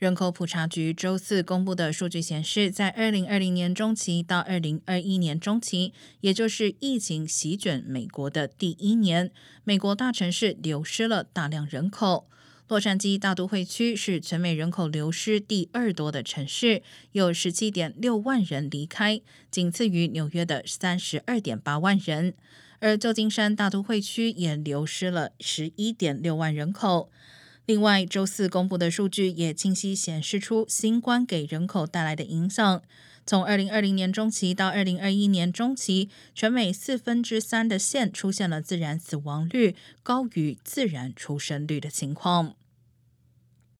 人口普查局周四公布的数据显示，在二零二零年中期到二零二一年中期，也就是疫情席卷美国的第一年，美国大城市流失了大量人口。洛杉矶大都会区是全美人口流失第二多的城市，有十七点六万人离开，仅次于纽约的三十二点八万人。而旧金山大都会区也流失了十一点六万人口。另外，周四公布的数据也清晰显示出新冠给人口带来的影响。从二零二零年中期到二零二一年中期，全美四分之三的县出现了自然死亡率高于自然出生率的情况。